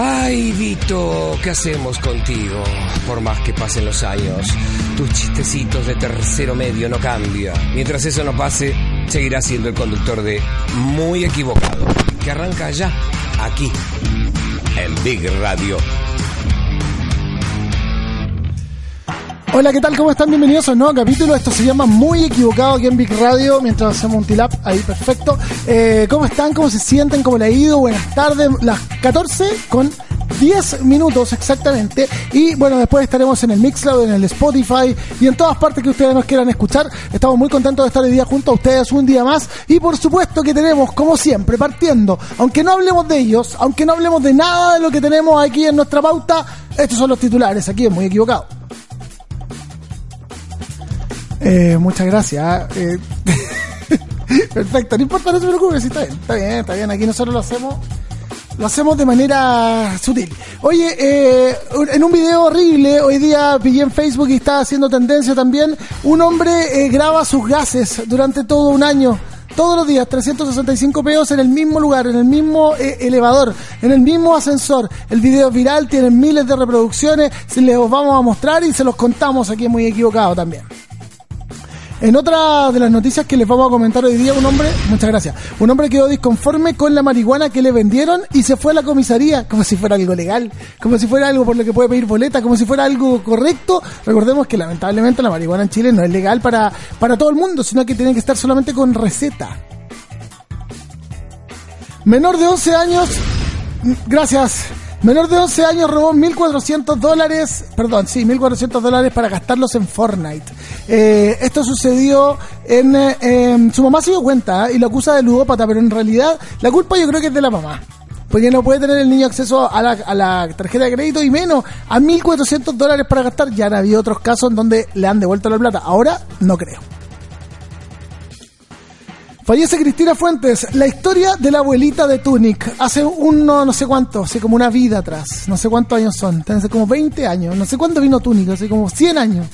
Ay, Vito, ¿qué hacemos contigo? Por más que pasen los años, tus chistecitos de tercero medio no cambian. Mientras eso no pase, seguirás siendo el conductor de Muy Equivocado, que arranca ya, aquí, en Big Radio. Hola, ¿qué tal? ¿Cómo están? Bienvenidos a un nuevo capítulo. Esto se llama Muy Equivocado aquí en Big Radio, mientras hacemos un tilap ahí, perfecto. Eh, ¿Cómo están? ¿Cómo se sienten? ¿Cómo le ha ido? Buenas tardes. Las 14 con 10 minutos exactamente. Y bueno, después estaremos en el Mixcloud, en el Spotify y en todas partes que ustedes nos quieran escuchar. Estamos muy contentos de estar hoy día junto a ustedes un día más. Y por supuesto que tenemos, como siempre, partiendo, aunque no hablemos de ellos, aunque no hablemos de nada de lo que tenemos aquí en nuestra pauta, estos son los titulares aquí es Muy Equivocado. Eh, muchas gracias. Eh, perfecto, no importa, no se preocupe, sí, está bien, está bien, está bien. Aquí nosotros lo hacemos, lo hacemos de manera sutil. Oye, eh, en un video horrible, hoy día pillé en Facebook y está haciendo tendencia también, un hombre eh, graba sus gases durante todo un año. Todos los días, 365 peos en el mismo lugar, en el mismo eh, elevador, en el mismo ascensor. El video viral, tiene miles de reproducciones, se les vamos a mostrar y se los contamos aquí muy equivocado también. En otra de las noticias que les vamos a comentar hoy día, un hombre, muchas gracias, un hombre quedó disconforme con la marihuana que le vendieron y se fue a la comisaría como si fuera algo legal, como si fuera algo por lo que puede pedir boleta, como si fuera algo correcto. Recordemos que lamentablemente la marihuana en Chile no es legal para, para todo el mundo, sino que tiene que estar solamente con receta. Menor de 11 años, gracias. Menor de 11 años robó 1.400 dólares, perdón, sí, 1.400 dólares para gastarlos en Fortnite. Eh, esto sucedió en... Eh, su mamá se dio cuenta ¿eh? y lo acusa de ludópata, pero en realidad la culpa yo creo que es de la mamá. Porque no puede tener el niño acceso a la, a la tarjeta de crédito y menos a 1.400 dólares para gastar. Ya han habido otros casos en donde le han devuelto la plata. Ahora no creo. Fallece Cristina Fuentes, la historia de la abuelita de Tunic, hace uno no sé cuánto, así como una vida atrás, no sé cuántos años son, hace como 20 años, no sé cuándo vino Tunic, así como 100 años.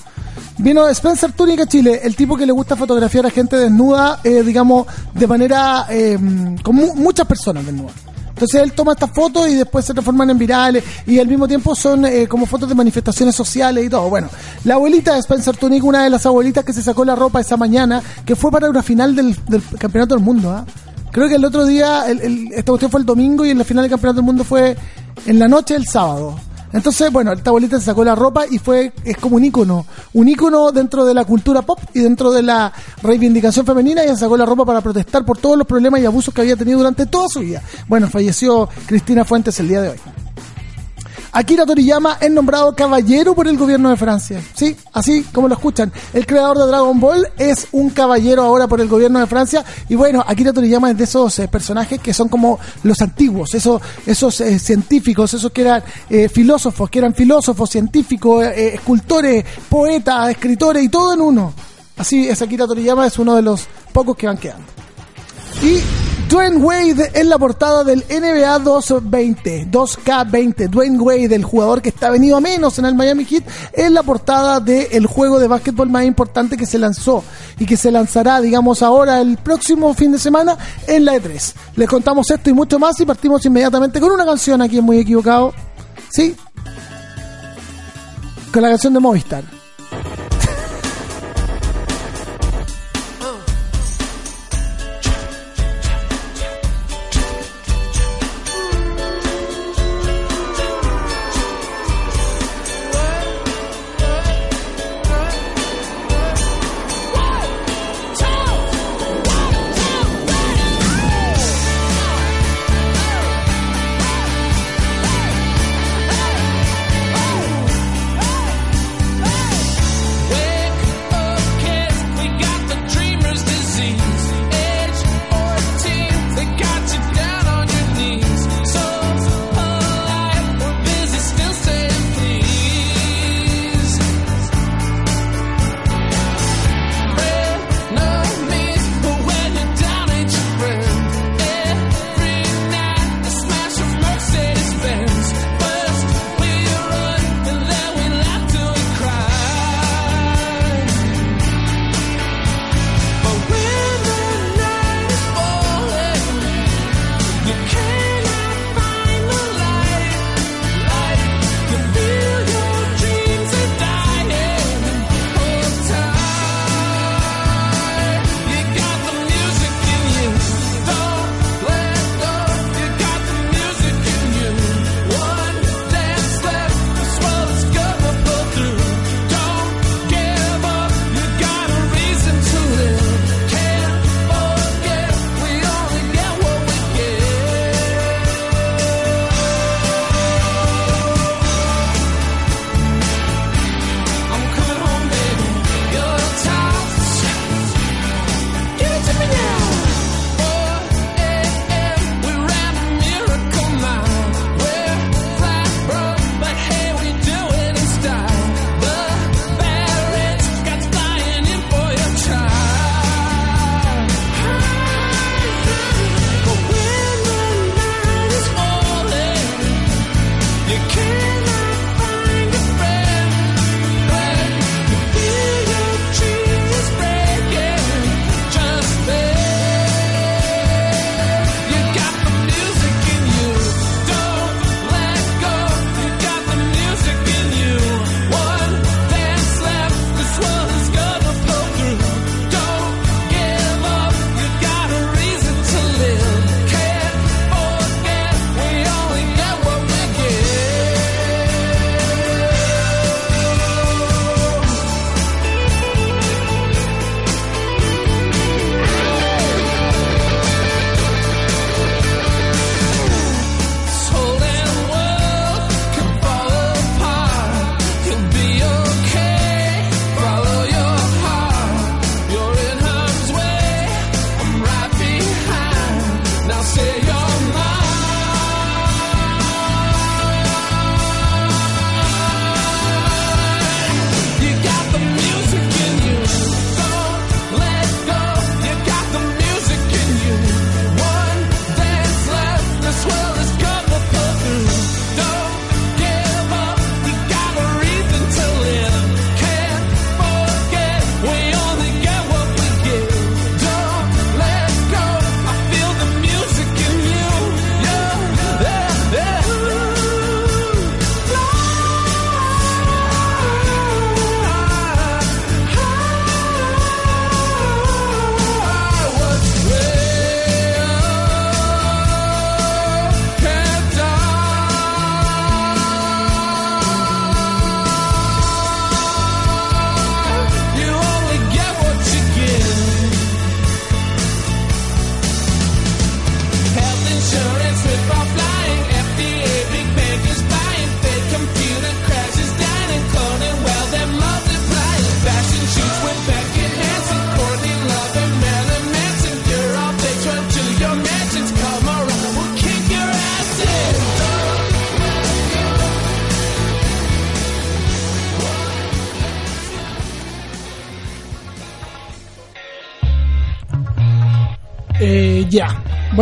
Vino Spencer Tunic a Chile, el tipo que le gusta fotografiar a gente desnuda, eh, digamos, de manera, eh, con mu muchas personas desnudas. Entonces él toma estas fotos y después se transforman en virales y al mismo tiempo son eh, como fotos de manifestaciones sociales y todo. Bueno, la abuelita de Spencer Tunick, una de las abuelitas que se sacó la ropa esa mañana, que fue para una final del, del Campeonato del Mundo. ¿ah? Creo que el otro día, el, el, esta cuestión fue el domingo y en la final del Campeonato del Mundo fue en la noche del sábado. Entonces, bueno, esta abuelita se sacó la ropa y fue, es como un ícono, un ícono dentro de la cultura pop y dentro de la reivindicación femenina. Ella sacó la ropa para protestar por todos los problemas y abusos que había tenido durante toda su vida. Bueno, falleció Cristina Fuentes el día de hoy. Akira Toriyama es nombrado caballero por el gobierno de Francia. Sí, así como lo escuchan. El creador de Dragon Ball es un caballero ahora por el gobierno de Francia. Y bueno, Akira Toriyama es de esos eh, personajes que son como los antiguos, esos, esos eh, científicos, esos que eran eh, filósofos, que eran filósofos, científicos, escultores, poetas, escritores y todo en uno. Así es, Akira Toriyama es uno de los pocos que van quedando. Y Dwayne Wade en la portada del NBA 220, 2K20. Dwayne Wade, el jugador que está venido a menos en el Miami Heat, en la portada del juego de básquetbol más importante que se lanzó y que se lanzará, digamos, ahora el próximo fin de semana en la E3. Les contamos esto y mucho más y partimos inmediatamente con una canción aquí en Muy Equivocado. ¿Sí? Con la canción de Movistar.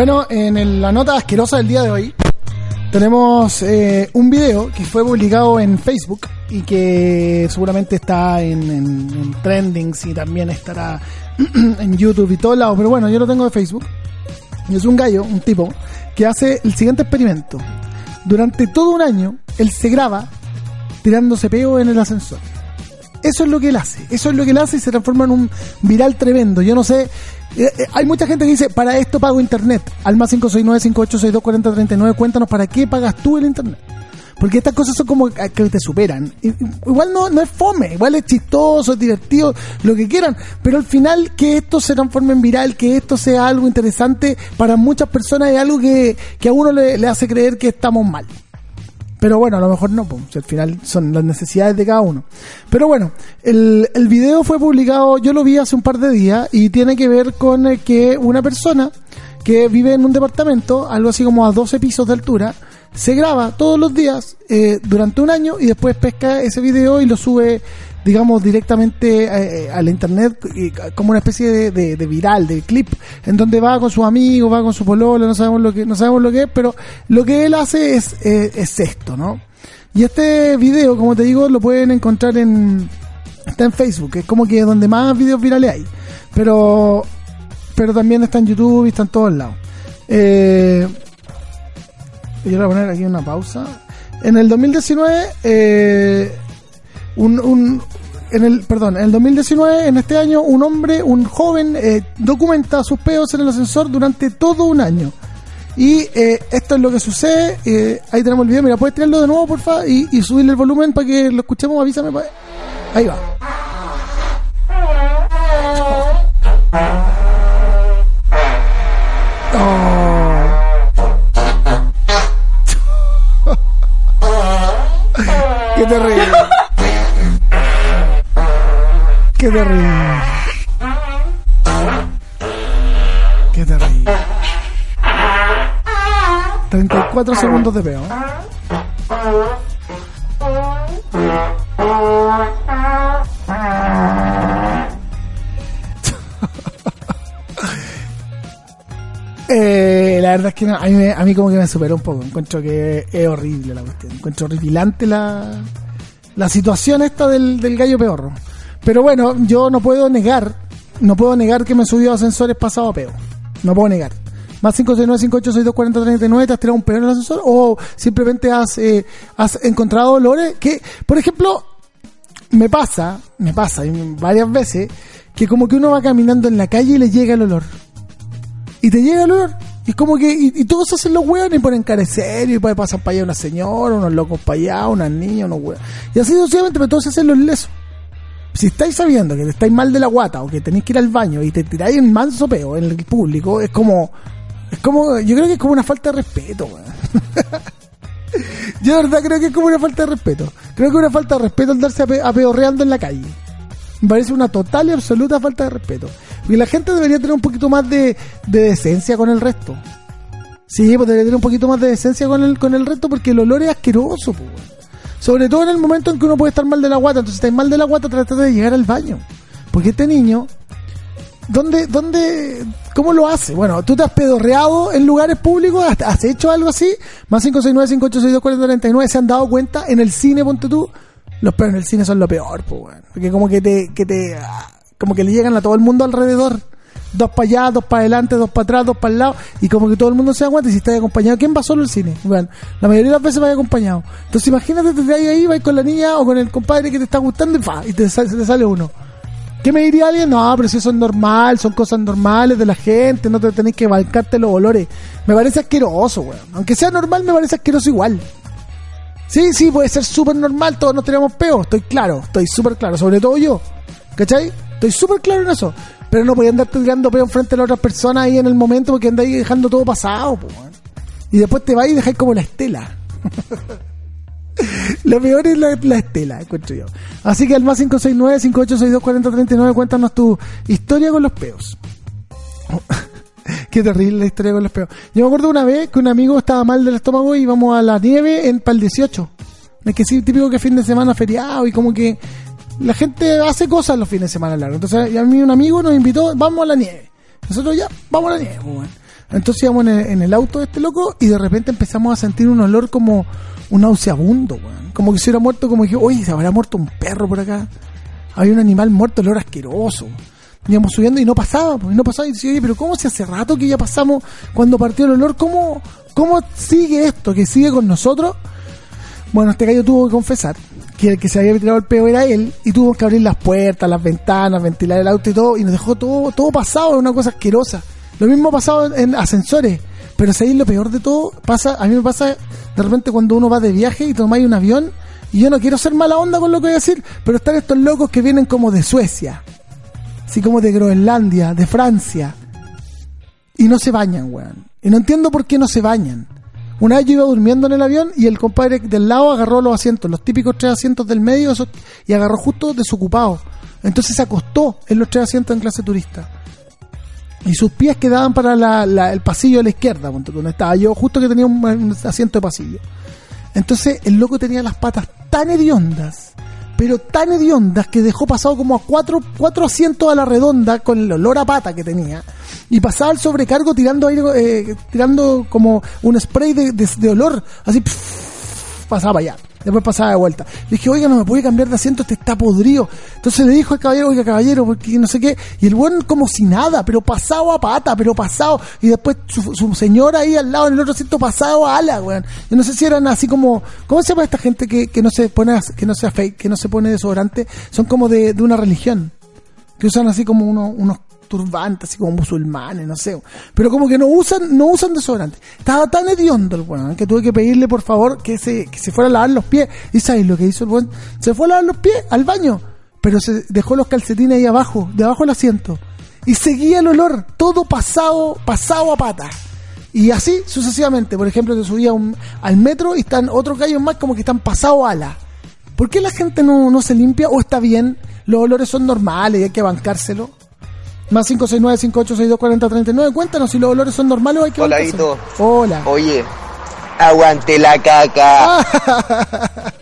Bueno, en el- la nota asquerosa del día de hoy tenemos eh, un video que fue publicado en Facebook y que seguramente está en, en, en trendings y también estará en YouTube y todos lados. Pero bueno, yo lo tengo de Facebook. Y es un gallo, un tipo, que hace el siguiente experimento. Durante todo un año, él se graba tirándose peo en el ascensor. Eso es lo que él hace. Eso es lo que él hace y se transforma en un viral tremendo. Yo no sé. Eh, eh, hay mucha gente que dice, para esto pago internet. Al más 569-5862-4039, cuéntanos para qué pagas tú el internet. Porque estas cosas son como que te superan. Igual no, no es fome, igual es chistoso, es divertido, lo que quieran. Pero al final que esto se transforme en viral, que esto sea algo interesante para muchas personas es algo que, que a uno le hace creer que estamos mal. Pero bueno, a lo mejor no, pues, al final son las necesidades de cada uno. Pero bueno, el, el video fue publicado, yo lo vi hace un par de días y tiene que ver con eh, que una persona que vive en un departamento, algo así como a 12 pisos de altura, se graba todos los días eh, durante un año y después pesca ese video y lo sube, digamos, directamente eh, a la internet y como una especie de, viral, de clip, en donde va con sus amigos, va con su pololo, no sabemos lo que, no sabemos lo que es, pero lo que él hace es, eh, es esto, ¿no? Y este video, como te digo, lo pueden encontrar en, está en Facebook, es como que donde más videos virales hay, pero, pero también está en YouTube y está en todos lados. Eh, yo le voy a poner aquí una pausa. En el 2019, eh, un, un- en el, perdón, en el 2019, en este año, un hombre, un joven, eh, documenta sus peos en el ascensor durante todo un año. Y eh, esto es lo que sucede. eh, ahí tenemos el video. Mira, puedes tirarlo de nuevo, porfa, y, y subirle el volumen para que lo escuchemos. Avísame. Ahí va. Qué terrible. Qué terrible. 34 segundos de peo. Eh, la verdad es que no, a, mí, me- a mí como que me superó un poco. Encuentro que es horrible la cuestión. Encuentro horripilante la, la situación esta del, del gallo peorro. Pero bueno, yo no puedo negar, no puedo negar que me subió a ascensores pasado a peo. No puedo negar. Más 569-5862-4039, ¿te has tirado un peo en el ascensor? ¿O simplemente has, eh, has encontrado olores? Que, por ejemplo, me pasa, me pasa varias veces, que como que uno va caminando en la calle y le llega el olor. Y te llega el olor. Y es como que, y, y todos hacen los hueones de serio, y pasar para allá una señora, unos locos para allá, unas niñas, unos hueones. Y así sucesivamente, pero todos hacen los lesos. Si estáis sabiendo que estáis mal de la guata o que tenéis que ir al baño y te tiráis un manso peo en el público, es como, es como, yo creo que es como una falta de respeto. Yo de verdad creo que es como una falta de respeto. Creo que es una falta de respeto andarse ape- apeorreando en la calle. Me parece una total y absoluta falta de respeto. Y la gente debería tener un poquito más de, de decencia con el resto. Sí, pues debería tener un poquito más de decencia con el, con el resto porque el olor es asqueroso, pues. Sobre todo en el momento en que uno puede estar mal de la guata. Entonces, si estáis mal de la guata, trata de llegar al baño. Porque este niño, ¿dónde, dónde, cómo lo hace? Bueno, tú te has pedorreado en lugares públicos, ¿Has- hecho algo así. Más 569-5862-4039, se han dado cuenta en el cine, ponte tú. Los peos en el cine son lo peor, pues, weón. Porque como que te, que te, como que le llegan a todo el mundo alrededor. Dos para allá, dos para adelante, dos para atrás, dos para el lado, y como que todo el mundo se da cuenta y si está acompañado, ¿quién va solo al cine? Bueno, la mayoría de las veces va acompañado. Entonces imagínate desde ahí, ahí, vas con la niña o con el compadre que te está gustando y fa, y te, se te sale uno. ¿Qué me diría alguien? No, pero si eso es normal, son cosas normales de la gente, no te tenés que balcarte los olores. Me parece asqueroso, weón. Aunque sea normal, me parece asqueroso igual. Sí, sí, puede ser súper normal, todos nos tenemos peos, estoy claro, estoy súper claro, sobre todo yo. ¿Cachai? Estoy súper claro en eso. Pero no podía andar tirando peo enfrente de las otras personas ahí en el momento porque andáis dejando todo pasado, po. Y después te vas y dejáis como la estela. Lo peor es la, la estela, encuentro yo. Así que al más 569-5862-4039, cuéntanos tu historia con los peos. Qué terrible la historia con los peos. Yo me acuerdo una vez que un amigo estaba mal del estómago y íbamos a la nieve en para el 18. Es que sí, típico que fin de semana feriado y como que la gente hace cosas los fines de semana largos. Entonces, a mí un amigo nos invitó, vamos a la nieve. Nosotros ya, vamos a la nieve, pues, bueno. Entonces íbamos en el, auto de este loco y de repente empezamos a sentir un olor como un nauseabundo, weón. Como que se hubiera muerto, como dije, oye, se habrá muerto un perro por acá. Había un animal muerto, olor asqueroso. Íbamos subiendo y no pasaba, pues, no pasaba. Y decía, oye, pero ¿cómo si hace rato que ya pasamos cuando partió el olor? ¿Cómo, cómo sigue esto? ¿Que sigue con nosotros? Bueno, este gallo tuvo que confesar que el que se había tirado el peo era él y tuvo que abrir las puertas, las ventanas, ventilar el auto y todo y nos dejó todo, todo pasado, una cosa asquerosa. Lo mismo ha pasado en ascensores, pero si lo peor de todo pasa, a mí me pasa de repente cuando uno va de viaje y tomáis un avión y yo no quiero ser mala onda con lo que voy a decir, pero están estos locos que vienen como de Suecia, así como de Groenlandia, de Francia, y no se bañan, weón. Y no entiendo por qué no se bañan. Una vez yo iba durmiendo en el avión y el compadre del lado agarró los asientos, los típicos tres asientos del medio, y agarró justo desocupado. Entonces se acostó en los tres asientos en clase turista. Y sus pies quedaban para la- la- el pasillo de la izquierda, donde estaba yo, justo que tenía un, un asiento de pasillo. Entonces el loco tenía las patas tan hediondas, pero tan hediondas que dejó pasado como a cuatro, cuatro asientos a la redonda con el olor a pata que tenía. Y pasaba el sobrecargo tirando aire, eh, tirando como un spray de, de- olor, así pff, pasaba allá. Después pasaba de vuelta. Le dije, oiga, no me puede cambiar de asiento, este está podrido. Entonces le dijo al caballero, oiga, caballero, porque no sé qué. Y el buen como si nada, pero pasado a pata, pero pasado. Y después su, su señora ahí al lado en el otro asiento pasado a ala, weón. Yo no sé si eran así como, ¿cómo se llama esta gente que, que no se pone, que no sea fake, que no se pone desodorante? Son como de, de una religión. Que usan así como unos turbantes, así como musulmanes, no sé. Pero como que no usan, no usan desodorante. Estaba tan hediondo el weón que tuve que pedirle por favor que se, que se fuera a lavar los pies. ¿Y sabes lo que hizo el weón? Se fue a lavar los pies al baño, pero se dejó los calcetines ahí abajo, debajo del asiento. Y seguía el olor, todo pasado, pasado a pata. Y así sucesivamente. Por ejemplo, te subía un- al metro y están otros gallos más como que están pasado ala. ¿Por qué la gente no, no se limpia o está bien? Los olores son normales y hay que bancárselo. Más 569-5862-4039. Cuéntanos si los olores son normales o hay que Hola. Vito. Hola. Oye, aguante la caca.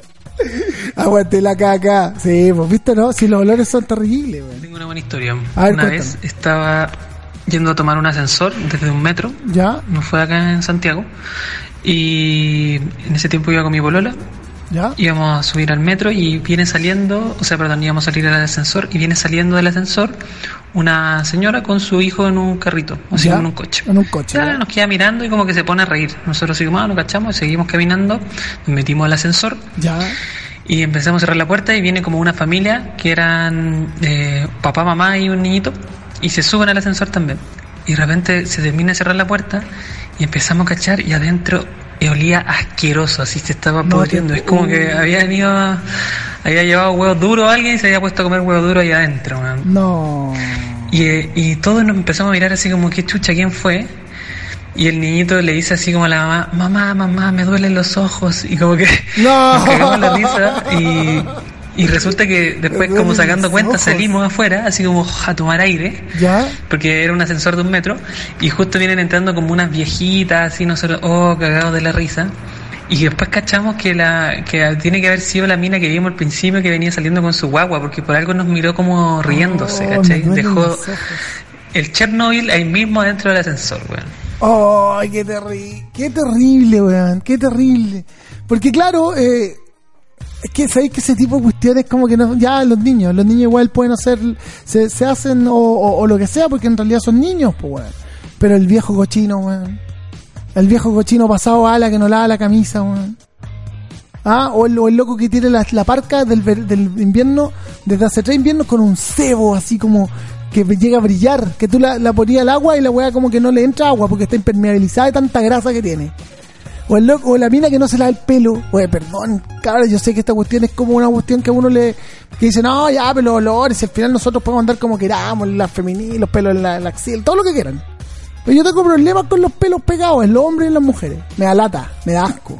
Aguante la caca. Sí, pues viste, ¿no? Si los olores son terribles, weón. Tengo una buena historia. A ver, una cuéntame. vez estaba yendo a tomar un ascensor desde un metro, ¿Ya? no fue acá en Santiago, y en ese tiempo iba con mi polola, ¿Ya? íbamos a subir al metro y viene saliendo, o sea, perdón, íbamos a salir del ascensor y viene saliendo del ascensor una señora con su hijo en un carrito, o sea, en un coche. En un coche, Ya, ya. nos queda mirando y como que se pone a reír. Nosotros seguimos, ah, nos cachamos, seguimos caminando, nos metimos al ascensor ¿Ya? y empezamos a cerrar la puerta y viene como una familia que eran eh, papá, mamá y un niñito y se suben al ascensor también. Y de repente se termina de cerrar la puerta y empezamos a cachar y adentro olía asqueroso, así se estaba No pudriendo. Es como que uh. había ido, había llevado huevos duros a alguien y se había puesto a comer huevos duros ahí adentro. man. No. Y, y todos nos empezamos a mirar así como, ¿qué chucha? ¿Quién fue? Y el niñito le dice así como a la mamá, mamá, mamá, me duelen los ojos. Y como que No. nos cagamos la risa. Y, y resulta que después, como sacando los cuenta, ojos. salimos afuera, así como a tomar aire. ¿Ya? Porque era un ascensor de un metro. Y justo vienen entrando como unas viejitas, así nosotros, oh, cagados de la risa. Y después cachamos que la que tiene que haber sido la mina que vimos al principio que venía saliendo con su guagua, porque por algo nos miró como riéndose, Oh, ¿cachai? Dejó el Chernobyl ahí mismo dentro del ascensor, weón. ¡Ay, qué terrible! ¡Qué terrible, weón! ¡Qué terrible! Porque claro, eh, es que sabéis que ese tipo de cuestiones como que no, ya los niños, los niños igual pueden hacer, se, se hacen o, lo que sea porque en realidad son niños, pues weón. Pero el viejo cochino, weón. El viejo cochino pasado ala que no lava la camisa, weón. Ah, o el, loco que tiene la, la parca del, del invierno, desde hace tres inviernos con un cebo así como que llega a brillar, que tú la, la ponías al agua y la weá como que no le entra agua porque está impermeabilizada de tanta grasa que tiene. O el o la mina que no se lava el pelo. Oye, perdón, cabrón, yo sé que esta cuestión es como una cuestión que a uno le que dice, no, ya, pero los olores, al final nosotros podemos andar como queramos, las femeninas, los pelos en la, la axila, todo lo que quieran. Pero yo tengo problemas con los pelos pegados en los hombres y en las mujeres. Me da lata, me da asco.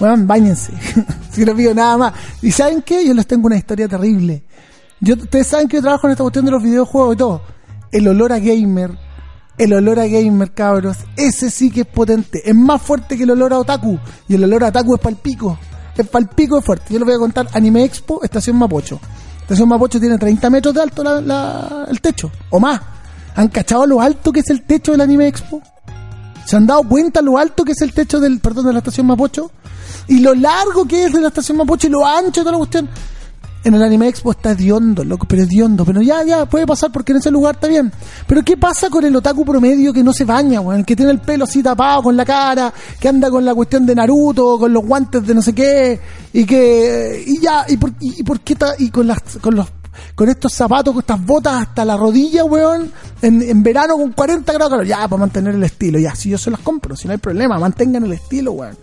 Bueno, bañense. si no pido nada más. ¿Y saben qué? Yo les tengo una historia terrible. Yo, ustedes saben que yo trabajo en esta cuestión de los videojuegos y todo. El olor a gamer, el olor a gamer, cabros, ese sí que es potente. Es más fuerte que el olor a otaku. Y el olor a otaku es palpico. Es palpico es fuerte. Yo les voy a contar Anime Expo, Estación Mapocho. Estación Mapocho tiene 30 metros de alto la- la- el techo, o más. ¿Han cachado lo alto que es el techo del Anime Expo? ¿Se han dado cuenta lo alto que es el techo del, perdón, de la estación Mapocho? Y lo largo que es de la estación Mapocho y lo ancho de toda la cuestión. En el Anime Expo está hediondo, loco, pero hediondo. Pero ya, ya, puede pasar porque en ese lugar está bien. Pero ¿qué pasa con el otaku promedio que no se baña, weón? Que tiene el pelo así tapado con la cara, que anda con la cuestión de Naruto, con los guantes de no sé qué, y que, y ya, y por, y, y qué ta- y con las, con los, con estos zapatos, con estas botas hasta la rodilla, weón, en, en verano con 40 grados, calor. ya, para mantener el estilo, ya, si yo se las compro, si no hay problema, mantengan el estilo, weón.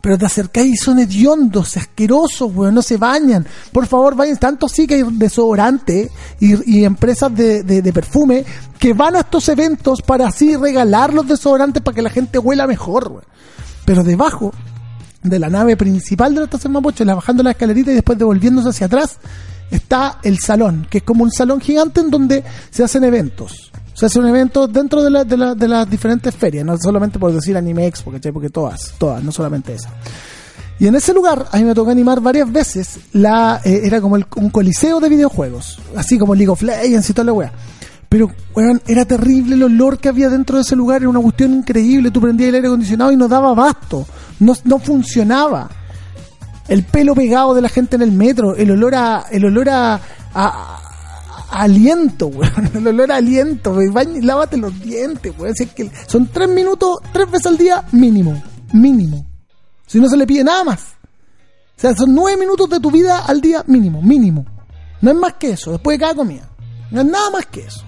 Pero te acercáis y son hediondos, asquerosos, weón, no se bañan. Por favor, vayan. Tanto sí que hay desodorante y, empresas de, de- perfume que van a estos eventos para así regalar los desodorantes para que la gente huela mejor, weón. Pero debajo de la nave principal de la estación Mapocho, bajando la escalerita y después devolviéndose hacia atrás, está el salón, que es como un salón gigante en donde se hacen eventos. Se hace un evento dentro de, la- de, la- de las diferentes ferias, no solamente por decir Anime Expo, ¿cachai? Porque todas, todas, no solamente esa. Y en ese lugar a mí me tocó animar varias veces, la eh, era como un coliseo de videojuegos, así como League of Legends y toda la wea. Pero, weón, era terrible el olor que había dentro de ese lugar, era una cuestión increíble, tú prendías el aire acondicionado y no daba abasto, no, no funcionaba. El pelo pegado de la gente en el metro, el olor a, el olor a aliento, weón, el olor aliento, weón, lávate los dientes, weón, si que son tres minutos, tres veces al día, mínimo, mínimo. Si no se le pide nada más. O sea, son nueve minutos de tu vida al día mínimo, mínimo. No es más que eso, después de cada comida. No es nada más que eso.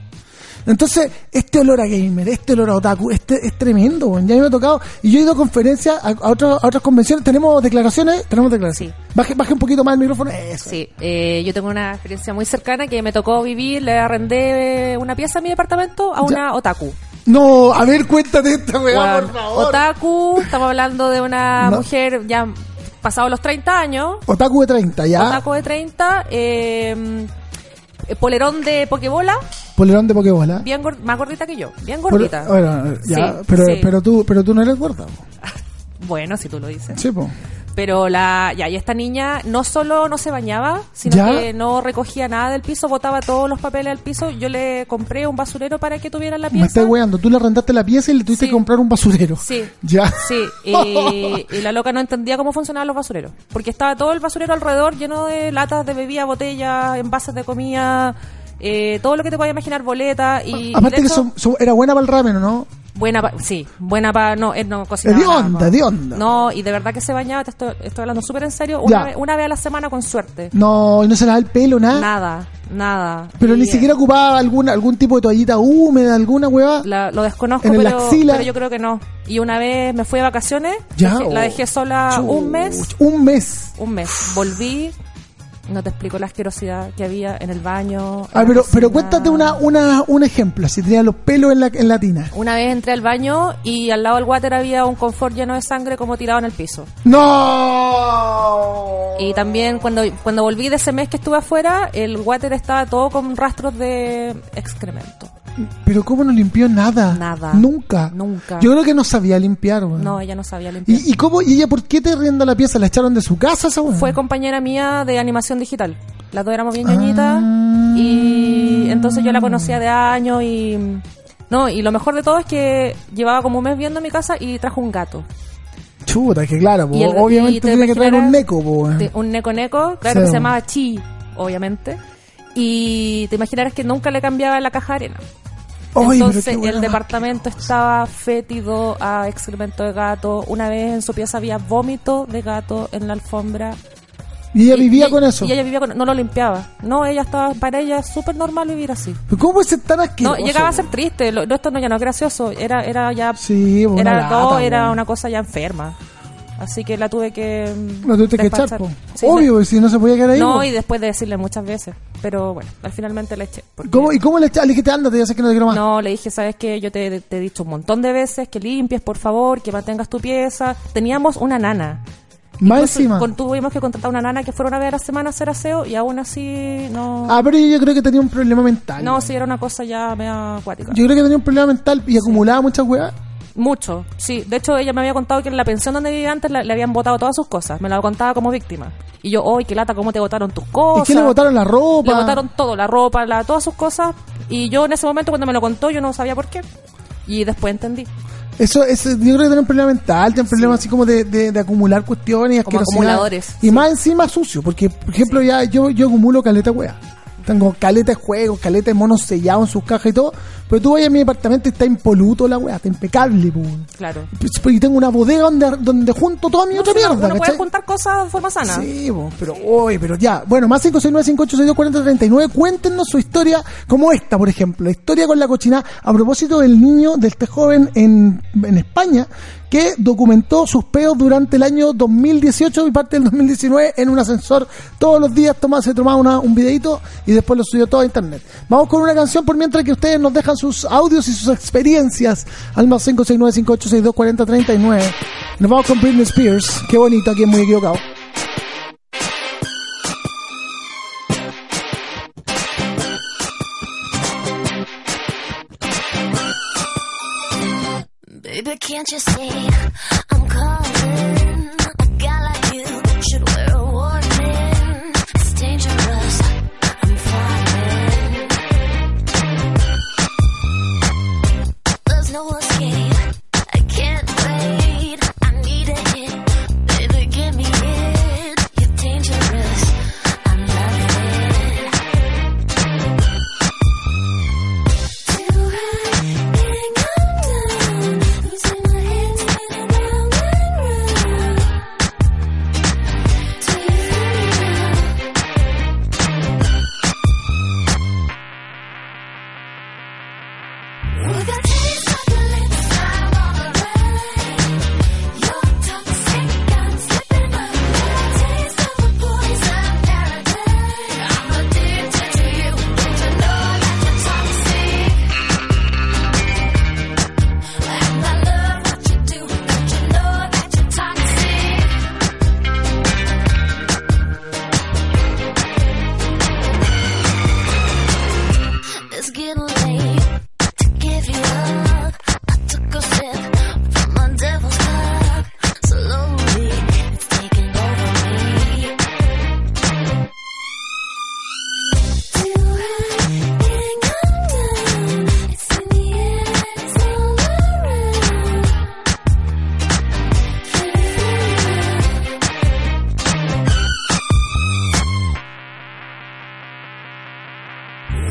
Entonces, este olor a gamer, este olor a otaku, este es tremendo, weón. Ya me ha tocado. Y yo he ido a conferencias, a, a otras- a otras convenciones. ¿Tenemos declaraciones? Tenemos declaraciones. Baje, baje un poquito más el micrófono. Eso. Sí, eh, yo tengo una experiencia muy cercana que me tocó vivir, le arrendé una pieza a mi departamento a una otaku. No, a ver, cuéntate esta weá, Bueno, por favor. otaku, estamos hablando de una No. mujer ya pasado los 30 años, Otaku de 30, ya. otaku de 30, eh, eh, polerón de pokebola, Polerón de Pokébola. bien más gordita que yo, bien gordita. bueno, ya, Sí, pero, sí. pero tú, pero tú no eres gorda. Bueno, si tú lo dices. Sí, po. Pero la, ya, y esta niña no solo no se bañaba, sino ¿Ya? que no recogía nada del piso, botaba todos los papeles al piso. Yo le compré un basurero para que tuviera la Me pieza. estás weando. Tú le arrendaste la pieza y le tuviste Sí. que comprar un basurero. Sí. Ya. Sí, y, y la loca no entendía cómo funcionaban los basureros. Porque estaba todo el basurero alrededor lleno de latas de bebida, botellas, envases de comida, eh, todo lo que te puedas imaginar, boletas. Y, Aparte de que hecho, son- son- era buena para el ramen, ¿no? Buena pa- sí, buena para... No, él no cocinaba De onda, de onda. No, y de verdad que se bañaba, te estoy, estoy hablando súper en serio, una vez, una vez a la semana con suerte. No, y no se lavaba el pelo, nada. Nada, nada. Pero Y, ni siquiera ocupaba alguna, algún tipo de toallita húmeda, alguna hueva. La- lo desconozco, En pero, axila. pero yo creo que no. Y una vez me fui de vacaciones, Ya, dejé- la oh. dejé sola un mes, Un mes. un mes. Volví, no te explico la asquerosidad que había en el baño. Ah, pero, cocina. pero cuéntate una, una, un ejemplo. Si tenía los pelos en la, en la tina. Una vez entré al baño y al lado del water había un confort lleno de sangre como tirado en el piso. ¡No! Y también cuando, cuando volví de ese mes que estuve afuera, el water estaba todo con rastros de excremento. Pero ¿cómo no limpió nada? Nada. Nunca. Nunca. Yo creo que no sabía limpiar, weón. No, ella no sabía limpiar. ¿Y, ¿Y cómo? ¿Y ella por qué te rienda la pieza? ¿La echaron de su casa esa weón? Fue compañera mía de animación digital. Las dos éramos bien Ah. ñoñitas. Y entonces yo la conocía de años y... No, y lo mejor de todo es que llevaba como un mes viendo mi casa y trajo un gato. Chuta, que claro, po, el- obviamente te tiene que traer un neco, po, weón. un neco neco, claro Sí. que se llamaba Chi, obviamente. Y te imaginarás que nunca le cambiaba la caja de arena. Entonces el departamento estaba fétido a excremento de gato. Una vez en su pieza había vómito de gato en la alfombra. Y ella Y- vivía y- con eso. Y ella vivía con No lo limpiaba. No, ella estaba... Para ella es súper normal vivir así. ¿Pero ¿Cómo ser tan asqueroso? No, llegaba a ser triste. Lo, no, esto no ya no es gracioso. Era, era ya... Sí, era lata, todo, era una cosa ya enferma. Así que la tuve que... mm, Lo tuviste que echar, despachar. po. Sí, Obvio, si no se podía quedar ahí. No, po. y después de decirle muchas veces. Pero bueno, al finalmente le eché. ¿Cómo, ¿Y cómo le echaste? Le dijiste, ándate, ya sé que no te quiero más. No, le dije, sabes que yo te, te he dicho un montón de veces que limpies, por favor, que mantengas tu pieza. Teníamos una nana. más encima. con- tuvimos que contratar una nana que fuera una vez a la semana a hacer aseo y aún así no... Ah, pero yo creo que tenía un problema mental. no, sí, era una cosa ya media acuática. Yo creo que tenía un problema mental y acumulaba muchas weas. Mucho, sí. De hecho, ella me había contado que en la pensión donde vivía antes la- le habían botado todas sus cosas. Me la contaba como víctima. Y yo, ¡ay, qué lata! ¿Cómo te botaron tus ¿Y cosas? qué le botaron la ropa? Le botaron todo, la ropa, la, todas sus cosas. Y yo en ese momento cuando me lo contó yo no sabía por qué. Y después entendí. Eso, eso, yo creo que tiene un problema mental, tiene un problema así como de, de, de acumular cuestiones y Como acumuladores, Y sí. más encima sucio, porque, por ejemplo, ya yo, yo acumulo caleta wea. Tengo caleta de juegos, caleta de monos sellados en sus cajas y todo. Pero tú vas a mi departamento y está impoluto la wea, está impecable, po. Claro. Pues, Y tengo una bodega donde, donde junto toda mi otra Uno- mierda, uno puede ¿cachai? juntar cosas de forma sana. Sí, pero hoy, pero ya. Bueno, más 569-5862-4039. Cuéntenos su historia como esta, por ejemplo. La historia con la cochina a propósito del niño, de este joven en, en España que documentó sus peos durante el año 2018 y parte del 2019 en un ascensor. Todos los días toma, se tomaba una- un videito y después lo subió todo a internet. Vamos con una canción por mientras que ustedes nos dejan sus audios y sus experiencias al más 569-5862-4039. Nos vamos con Britney Spears. Qué bonito, aquí es muy equivocado. Can't you see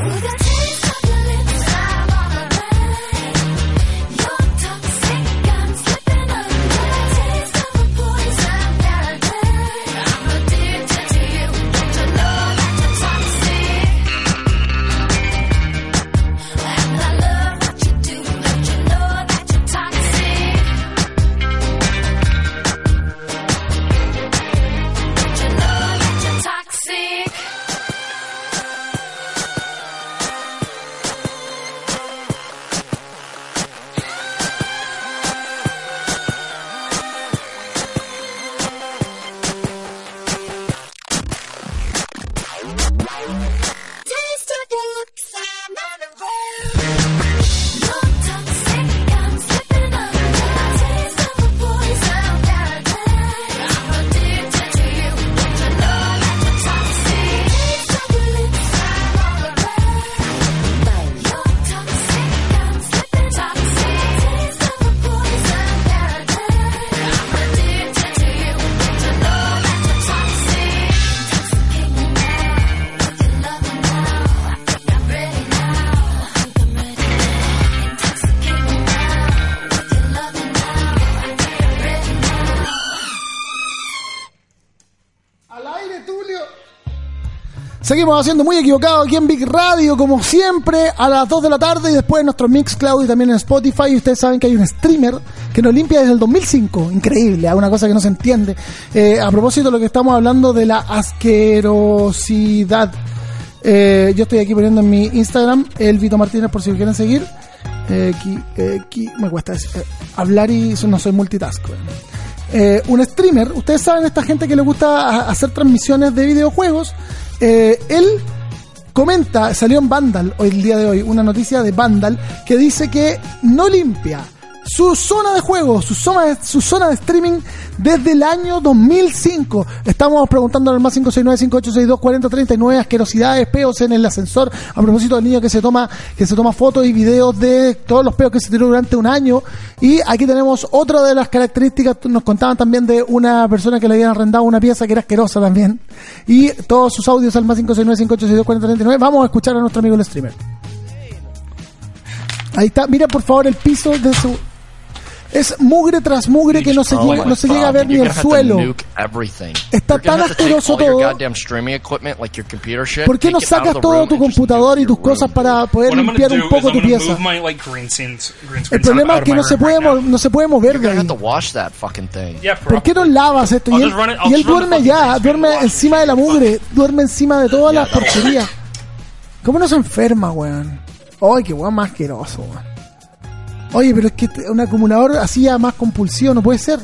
With a Seguimos haciendo muy equivocado aquí en Big Radio, como siempre, a las 2 de la tarde y después en nuestro Mixcloud y también en Spotify. Y ustedes saben que hay un streamer que nos limpia desde el 2005. Increíble, es una cosa que no se entiende. Eh, a propósito lo que estamos hablando de la asquerosidad. Eh, yo estoy aquí poniendo en mi Instagram el Vito Martínez por si lo quieren seguir. Eh, aquí, eh, aquí me cuesta eh, hablar y no soy multitask. Eh, un streamer, ustedes saben, esta gente que le gusta hacer transmisiones de videojuegos, eh, él comenta, salió en Vandal hoy el día de hoy, una noticia de Vandal que dice que no limpia su zona de juego, su zona de, su zona de streaming desde el año 2005. Estamos preguntando al más 569-5862-4039 asquerosidades, peos en el ascensor. A propósito del niño que se toma que se toma fotos y videos de todos los peos que se tiró durante un año. Y aquí tenemos otra de las características. Nos contaban también de una persona que le habían arrendado una pieza que era asquerosa también. Y todos sus audios al más 569-5862-4039. Vamos a escuchar a nuestro amigo el streamer. Ahí está, mira por favor el piso de su... Es mugre tras mugre que no se, llega, no se llega a ver ni el suelo. Está tan asqueroso todo. ¿Por qué no sacas todo tu computador y tus cosas para poder limpiar un poco tu pieza? El problema es que no se puede, no se puede mover de ahí. ¿Por qué no lavas esto? Y él, y él duerme ya, duerme encima de la mugre, duerme encima de toda la porquería. ¿Cómo no se enferma, weón? Ay, qué weón más asqueroso, weón. Oye, pero es que un acumulador hacía más compulsivo, no puede ser.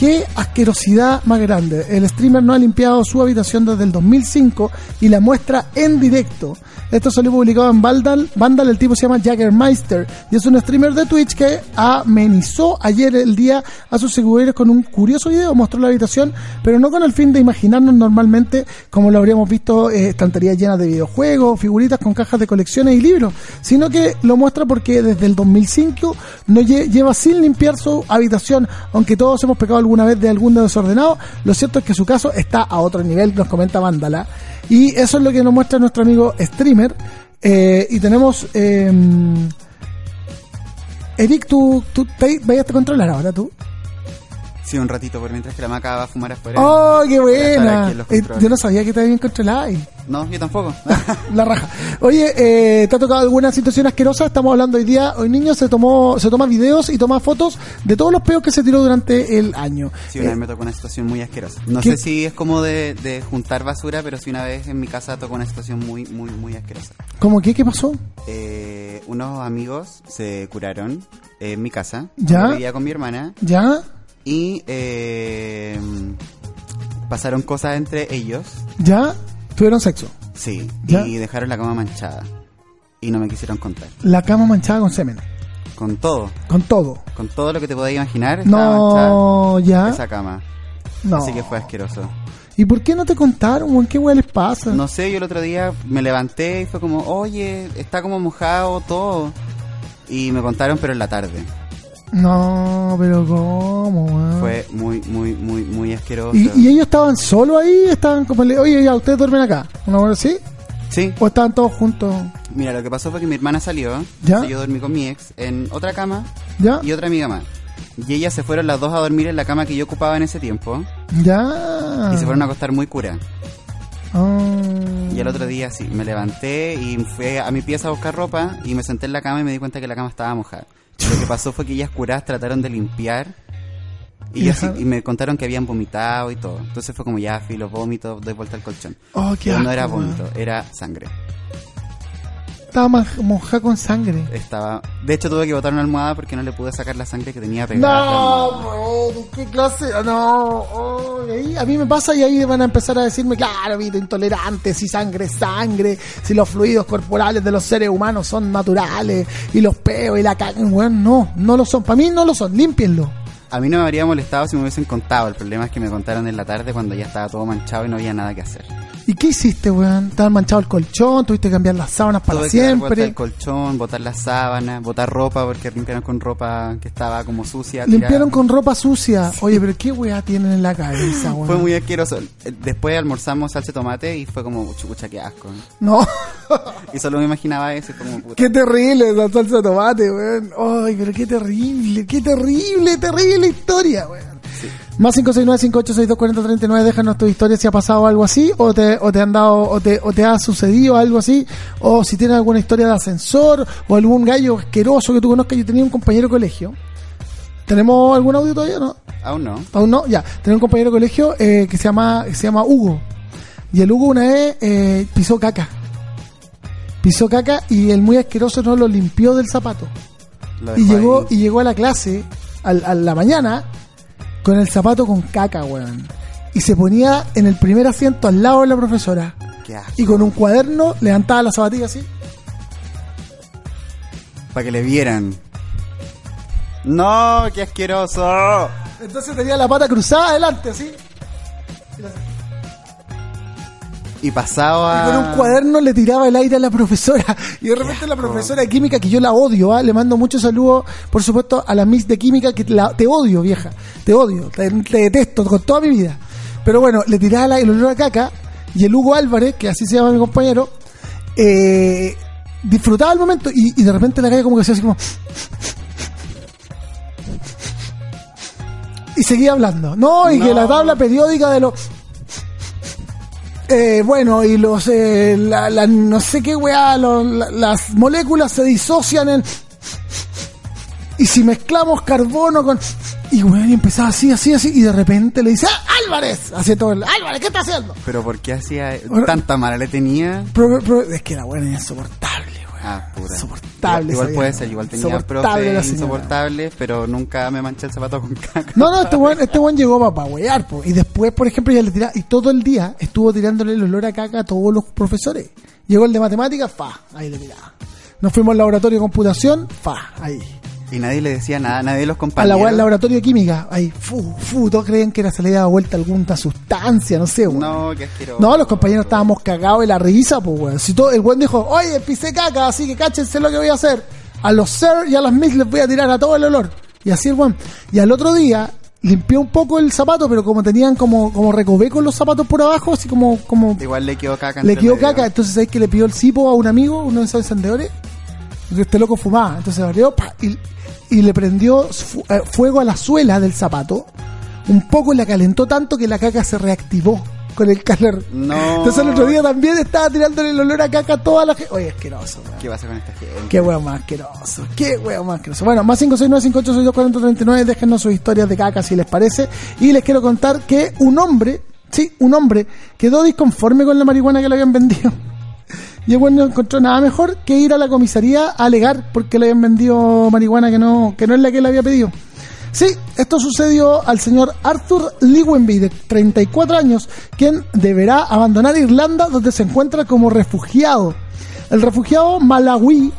Qué asquerosidad más grande. El streamer no ha limpiado su habitación desde el 2005 y la muestra en directo. Esto salió publicado en Vandal. Vandal, el tipo se llama Jaggermeister y es un streamer de Twitch que amenizó ayer el día a sus seguidores con un curioso video. Mostró la habitación, pero no con el fin de imaginarnos normalmente como lo habríamos visto eh, estanterías llenas de videojuegos, figuritas con cajas de colecciones y libros, sino que lo muestra porque desde el 2005 no lle- lleva sin limpiar su habitación, aunque todos hemos pecado alguna vez de algún desordenado, lo cierto es que su caso está a otro nivel, nos comenta Vándala, y eso es lo que nos muestra nuestro amigo streamer, eh, y tenemos... eh, Eric, tú, tú te, vayas a controlar ahora tú. Sí, un ratito, por mientras que la maca va a fumar afuera. ¡Oh, qué buena! Eh, yo no sabía que te habían controlado ahí. No, yo tampoco. La raja. Oye, eh, ¿te ha tocado alguna situación asquerosa? Estamos hablando hoy día. Hoy niño se tomó, se toma videos y toma fotos de todos los peos que se tiró durante el año. Sí, una Eh, vez me tocó una situación muy asquerosa. No ¿Qué? sé si es como de, de juntar basura, pero sí una vez en mi casa tocó una situación muy, muy, muy asquerosa. ¿Cómo qué? ¿Qué pasó? Eh, unos amigos se curaron en mi casa. ¿Ya? Vivía con mi hermana. ¿Ya? Y eh, pasaron cosas entre ellos. ¿Ya? ¿Tuvieron sexo? Sí. ¿Ya? Y dejaron la cama manchada. Y no me quisieron contar. La cama manchada con semen. Con todo. Con todo. Con todo lo que te podáis imaginar. No, ya. Esa cama. No. Así que fue asqueroso. ¿Y por qué no te contaron? ¿Qué weón les pasa? No sé, yo el otro día me levanté y fue como, oye, está como mojado todo. Y me contaron, pero en la tarde. No, pero ¿cómo? Fue muy, muy, muy, muy asqueroso. ¿Y, y ellos estaban solos ahí? ¿Estaban como, le- oye, ya, ustedes duermen acá? ¿Una hora así? Sí. ¿O estaban todos juntos? Mira, lo que pasó fue que mi hermana salió. ¿Ya? Yo dormí con mi ex en otra cama ¿Ya? y otra amiga más. Y ellas se fueron las dos a dormir en la cama que yo ocupaba en ese tiempo. ¿Ya? Y se fueron a acostar muy cura. Ah. Y el otro día sí, me levanté y fui a mi pieza a buscar ropa y me senté en la cama y me di cuenta que la cama estaba mojada. Lo que pasó fue que ellas curadas trataron de limpiar y, yo me contaron que habían vomitado y todo. Entonces fue como ya, fui los vómitos, doy vuelta al colchón. Oh, Pero no era vómito, era sangre. Estaba mojada con sangre. Estaba, de hecho tuve que botar una almohada porque no le pude sacar la sangre que tenía pegada. No, weón, ¿qué clase? No, oh, ahí a mí me pasa y ahí van a empezar a decirme, claro, Vito, intolerante, si sangre es sangre, si los fluidos corporales de los seres humanos son naturales, y los peos y la caca, weón, no, no lo son. Para mí no lo son, límpienlo. A mí no me habría molestado si me hubiesen contado. El problema es que me contaron en la tarde cuando ya estaba todo manchado y no había nada que hacer. ¿Y qué hiciste, weón? ¿Estaban manchado el colchón? ¿Tuviste que cambiar las sábanas para Tuve que siempre? el colchón, botar las sábanas, botar ropa porque limpiaron con ropa que estaba como sucia. tirada. Limpiaron con ropa sucia. Oye, pero qué weá tienen en la cabeza, weón. Fue muy asqueroso. Después almorzamos salsa de tomate y fue como, chucha, qué asco. No, Y solo me imaginaba eso como, puta. qué terrible esa salsa de tomate, weón. Ay, pero qué terrible, qué terrible, terrible historia, weón. Más 569-5862-4039, déjanos tu historia si ha pasado algo así, o te, o te han dado, o te, o te ha sucedido algo así, o si tienes alguna historia de ascensor, o algún gallo asqueroso que tú conozcas. Yo tenía un compañero de colegio. ¿Tenemos algún audio todavía? No. Aún no. Aún no, ya. Tenía un compañero de colegio eh, que se llama, que se llama Hugo. Y el Hugo una vez eh, pisó caca. Pisó caca y el muy asqueroso no lo limpió del zapato. Y llegó, ahí. y llegó a la clase, al- a, la mañana, con el zapato con caca, weón. Y se ponía en el primer asiento al lado de la profesora. Qué asco. Y con un cuaderno levantaba la zapatilla así. Para que le vieran. No, qué asqueroso. Entonces tenía la pata cruzada adelante, así. Y pasaba. Y con un cuaderno le tiraba el aire a la profesora. Y de repente la profesora de química, que yo la odio, ¿ah? le mando muchos saludos, por supuesto, a la Miss de química, que la- te odio, vieja. Te odio, te, te detesto con toda mi vida. Pero bueno, le tiraba la- el olor a caca. Y el Hugo Álvarez, que así se llama mi compañero, eh, disfrutaba el momento. Y, y de repente la caca como que hacía así como. Y seguía hablando. No, y que la tabla periódica de los. Eh, bueno, y los, eh, la, la- no sé qué weá, la- las moléculas se disocian en... Y si mezclamos carbono con... Y weón, y empezaba así, así, así, y de repente le dice, ¡Ah, Álvarez! Así todo el... Álvarez, ¿qué está haciendo? Pero ¿por qué hacía tanta mala le tenía? Pero- pero- es que la buena es insoportable. Ah, pura. Insoportable Igual puede ser, igual tenía Insoportable señora. insoportables, pero nunca me manché el zapato con caca. No, no, este weón, este weón llegó para wear, po. Y después, por ejemplo, ya le tiraba, y todo el día estuvo tirándole el olor a caca a todos los profesores. Llegó el de matemáticas, fa, ahí le tiraba. Nos fuimos al laboratorio de computación, fa, ahí. Y nadie le decía nada, nadie de los A la compañeros. weá del laboratorio de química, ahí, fu, fu, todos creían que era se le daba vuelta alguna sustancia, no sé, weón. No, qué asqueroso. No, los compañeros estábamos cagados de la risa, pues, weón. Si todo, el weón dijo, oye, pisé caca, así que cáchense lo que voy a hacer. A los sir y a las miss les voy a tirar a todo el olor. Y así el weón. Y al otro día, limpió un poco el zapato, pero como tenían como, como recovecos los zapatos por abajo, así como, como, Igual le quedó caca. le quedó caca. Entonces, ¿sabes que le pidió el cipo a un amigo, uno de esos encendedores? Porque este loco fumaba. Entonces abrió pa, y, y le prendió eh, fuego a la suela del zapato. Un poco la calentó tanto que la caca se reactivó con el calor. No. Entonces el otro día también estaba tirándole el olor a caca a toda la gente. Oye, asqueroso, weón. ¿Qué pasa con esta gente? Qué huevo más asqueroso. Qué huevo más asqueroso. Bueno, más 569-5862-4039. Déjenos sus historias de caca si les parece. Y les quiero contar que un hombre, sí, un hombre, quedó disconforme con la marihuana que le habían vendido. Y el no encontró nada mejor que ir a la comisaría a alegar porque le habían vendido marihuana que no, que no es la que él había pedido. Sí, esto sucedió al señor Arthur Lewenby, de 34 años, quien deberá abandonar Irlanda, donde se encuentra como refugiado. El refugiado malawi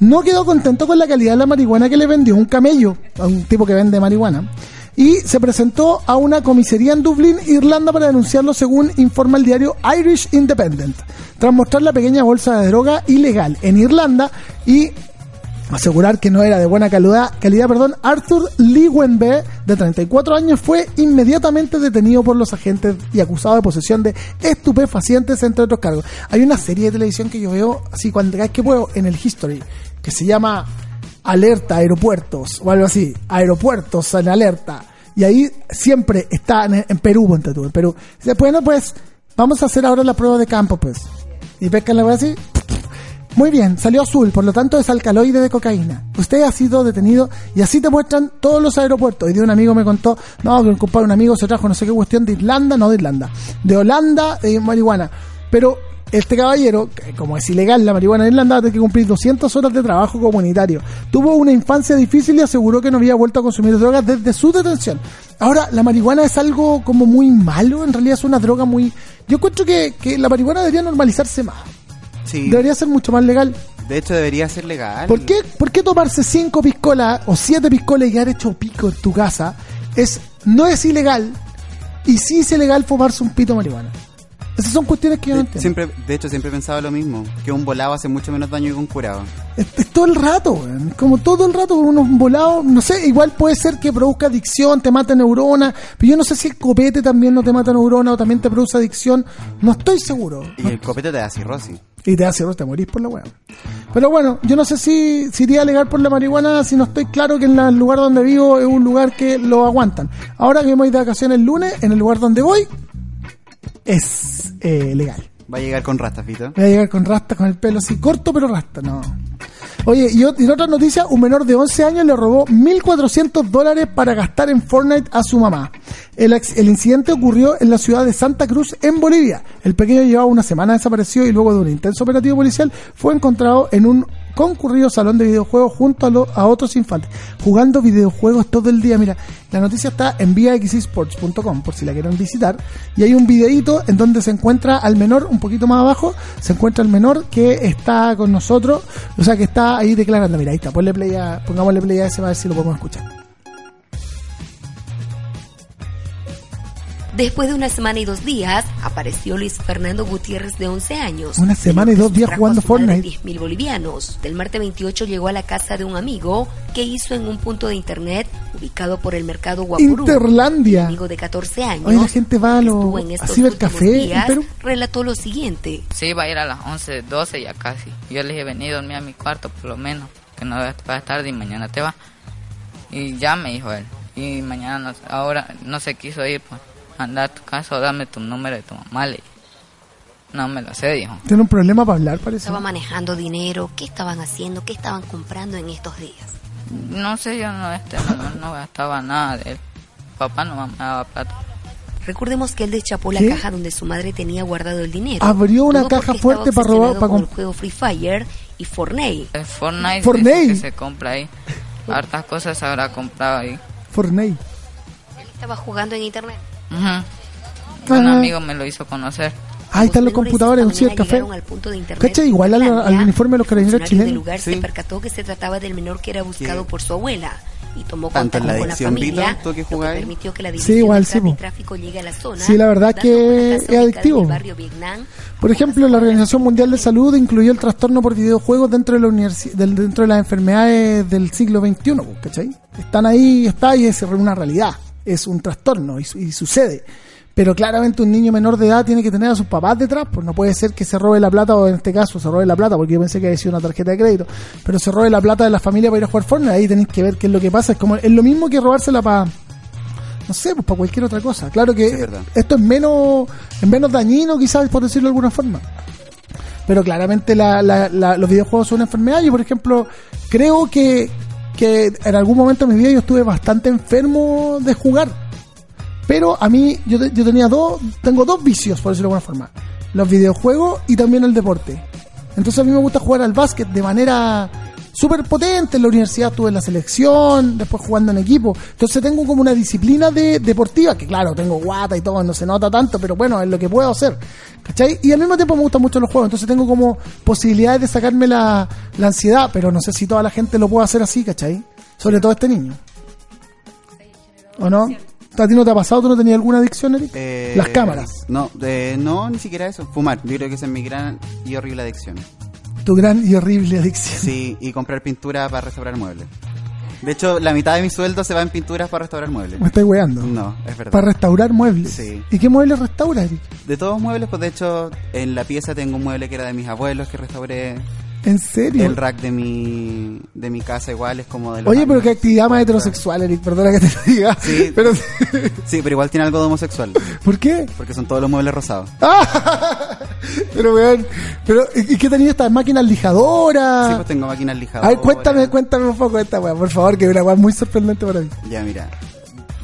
no quedó contento con la calidad de la marihuana que le vendió un camello, a un tipo que vende marihuana, y se presentó a una comisaría en Dublín, Irlanda, para denunciarlo según informa el diario Irish Independent, tras mostrar la pequeña bolsa de droga ilegal en Irlanda y asegurar que no era de buena calidad, calidad perdón, Arthur Lewenbe, de 34 años, fue inmediatamente detenido por los agentes y acusado de posesión de estupefacientes, entre otros cargos. Hay una serie de televisión que yo veo, así cuando cada vez que puedo, en el History, que se llama Alerta Aeropuertos, o algo así, Aeropuertos en Alerta. Y ahí siempre está en, Perú, ponte tú, en Perú. Dice, bueno, pues, vamos a hacer ahora la prueba de campo, pues. Y pescan la así, muy bien, salió azul, por lo tanto es alcaloide de cocaína. Usted ha sido detenido y así te muestran todos los aeropuertos. Y de un amigo me contó, no, que un compadre, un amigo se trajo no sé qué cuestión de Irlanda, no de Irlanda, de Holanda, de marihuana. Pero este caballero, como es ilegal la marihuana en Irlanda, tiene que cumplir 200 horas de trabajo comunitario. Tuvo una infancia difícil y aseguró que no había vuelto a consumir drogas desde su detención. Ahora, la marihuana es algo como muy malo, en realidad es una droga muy... Yo encuentro que, que la marihuana debería normalizarse más. Sí. Debería ser mucho más legal. De hecho, debería ser legal. ¿Por qué, ¿Por qué tomarse cinco piscolas o siete piscolas y haber hecho pico en tu casa es no es ilegal y sí es ilegal fumarse un pito de marihuana? Esas son cuestiones que yo no De, entiendo. siempre, de hecho, siempre he pensado lo mismo. Que un volado hace mucho menos daño que un curado. Es, es todo el rato, weón. como todo el rato, unos volados, no sé, igual puede ser que produzca adicción, te mata neuronas, pero yo no sé si el copete también no te mata neuronas o también te produce adicción, no estoy seguro. Y el copete te da cirrosis. Y te hace te morís por la weá. Pero bueno, yo no sé si, si iría a alegar por la marihuana si no estoy claro que en el lugar donde vivo es un lugar que lo aguantan. Ahora que me voy de vacaciones el lunes, en el lugar donde voy, es eh, legal. Va a llegar con rastas, Fito. Voy a llegar con rasta, con el pelo así corto, pero rasta, no. Oye, y, en otra noticia, un menor de 11 años le robó 1.400 dólares para gastar en Fortnite a su mamá. El, el incidente ocurrió en la ciudad de Santa Cruz, en Bolivia. El pequeño llevaba una semana desaparecido y luego de un intenso operativo policial fue encontrado en un concurrido salón de videojuegos junto a, a otros infantes, jugando videojuegos todo el día. Mira, la noticia está en viaxesports.com por si la quieren visitar. Y hay un videito en donde se encuentra al menor, un poquito más abajo, se encuentra el menor que está con nosotros, o sea que está ahí declarando. Mira, ahí está, ponle play a- pongámosle play a ese para ver si lo podemos escuchar. Después de una semana y dos días, apareció Luis Fernando Gutiérrez de 11 años. Una semana y dos días jugando Fortnite. 10.000 bolivianos. Del martes 28 llegó a la casa de un amigo que hizo en un punto de internet ubicado por el mercado Guapurú. Interlandia. Un amigo de 14 años. Oye, la gente va a en a estos cibercafé días, Perú. relató lo siguiente. Sí, iba a ir a las 11, 12 ya casi. Yo le dije, vení, dormí a mi cuarto por lo menos, que no vas a tarde y mañana te va. Y ya me dijo él. Y mañana, no- ahora no se quiso ir, pues. Anda a tu casa o dame tu número de tu mamá, le. No me lo sé, dijo. Tiene un problema para hablar, parece. Estaba manejando dinero. ¿Qué estaban haciendo? ¿Qué estaban comprando en estos días? No sé, yo no, este, no, no gastaba nada de él. Papá no me daba plata. Recordemos que él destapó la ¿Qué? caja donde su madre tenía guardado el dinero. Abrió una Todo caja fuerte para robar- para con el juego Free Fire y Fortnite. El Fortnite, Fortnite. que se compra ahí. Hartas cosas habrá comprado ahí. Fortnite. Él estaba jugando en internet. Ujú. Un Ajá. amigo me lo hizo conocer. Ahí están los computadores, un llegaron al punto de internet ¿Cacha? Igual al, al uniforme de los carabineros chilenos. lugar se percató que se trataba del menor que era buscado por su abuela y tomó en contacto la con la adicción, familia, Vito, que lo que permitió que la Sí, división igual, de sí, y po. tráfico llegue a la zona. Sí, la verdad que es en adictivo. el barrio Vietnam. Por ejemplo, la Organización Mundial de Salud incluyó el trastorno por videojuegos dentro de, la del- dentro de las enfermedades del siglo XXI, ¿cachai? Están ahí, está y es una realidad, es un trastorno y, y sucede. Pero claramente un niño menor de edad tiene que tener a sus papás detrás, pues no puede ser que se robe la plata, o en este caso se robe la plata, porque yo pensé que había sido una tarjeta de crédito, pero se robe la plata de la familia para ir a jugar Fortnite, ahí tenéis que ver qué es lo que pasa, es como es lo mismo que robársela para no sé, pues para cualquier otra cosa. Claro que esto es menos, es menos dañino, quizás, por decirlo de alguna forma. Pero claramente la- la- la- los videojuegos son una enfermedad. Yo, por ejemplo, creo que, que en algún momento de mi vida yo estuve bastante enfermo de jugar. Pero a mí, yo, yo tenía dos, tengo dos vicios, por decirlo de alguna forma. Los videojuegos y también el deporte. Entonces a mí me gusta jugar al básquet de manera súper potente. En la universidad estuve en la selección, después jugando en equipo. Entonces tengo como una disciplina de, deportiva, que claro, tengo guata y todo, no se nota tanto, pero bueno, es lo que puedo hacer. ¿Cachai? Y al mismo tiempo me gustan mucho los juegos, entonces tengo como posibilidades de sacarme la, la ansiedad, pero no sé si toda la gente lo puede hacer así, ¿cachai? Sobre todo este niño. ¿O no? ¿A ti no te ha pasado? ¿Tú no tenías alguna adicción, Eric? Eh, Las cámaras. No, eh, no, ni siquiera eso. Fumar. Yo creo que esa es mi gran y horrible adicción. Tu gran y horrible adicción. Sí, y comprar pintura para restaurar muebles. De hecho, la mitad de mi sueldo se va en pinturas para restaurar muebles. ¿Me estáis weando? No, es verdad. Para restaurar muebles. Sí. ¿Y qué muebles restaura, Eric? De todos muebles, pues de hecho, en la pieza tengo un mueble que era de mis abuelos que restauré. ¿En serio? El rack de mi, de mi casa igual es como de los Oye, pero qué actividad más heterosexual, Eric, perdona que te lo diga. Sí. Pero, Sí, pero igual tiene algo de homosexual. ¿Por qué? Porque son todos los muebles rosados. pero weón, pero ¿y qué tenía estas máquinas lijadoras? Sí, pues tengo máquinas A lijadoras. ver, cuéntame, cuéntame un poco de esta weá, por favor, que es una weá muy sorprendente para mí. Ya, mira.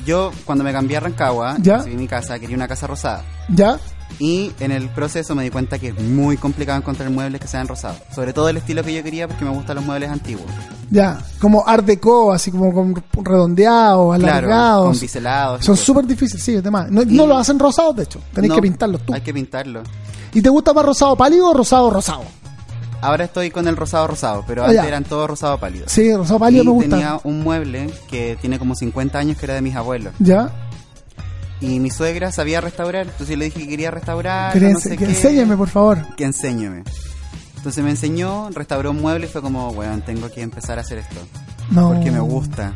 Yo, cuando me cambié a Rancagua, ¿Ya? recibí mi casa, quería una casa rosada. ¿Ya? Y en el proceso me di cuenta que es muy complicado encontrar muebles que sean rosados. Sobre todo el estilo que yo quería porque me gustan los muebles antiguos. Ya, como art deco, así como con redondeados, Claro, alargados. con biselados Son súper difíciles, sí, demás. No, no los hacen rosados, de hecho. Tenés No, que pintarlos tú. Hay que pintarlo. ¿Y te gusta más rosado pálido o rosado rosado? Ahora estoy con el rosado rosado, pero Ah, antes eran todos rosado pálido. Sí, rosado pálido y me gusta. tenía un mueble que tiene como 50 años que era de mis abuelos. ¿Ya? Y mi suegra sabía restaurar, entonces le dije que quería restaurar. No sé que qué. enséñame, por favor. Que enséñeme. Entonces me enseñó, restauró un mueble y fue como, bueno, tengo que empezar a hacer esto. No. Porque me gusta.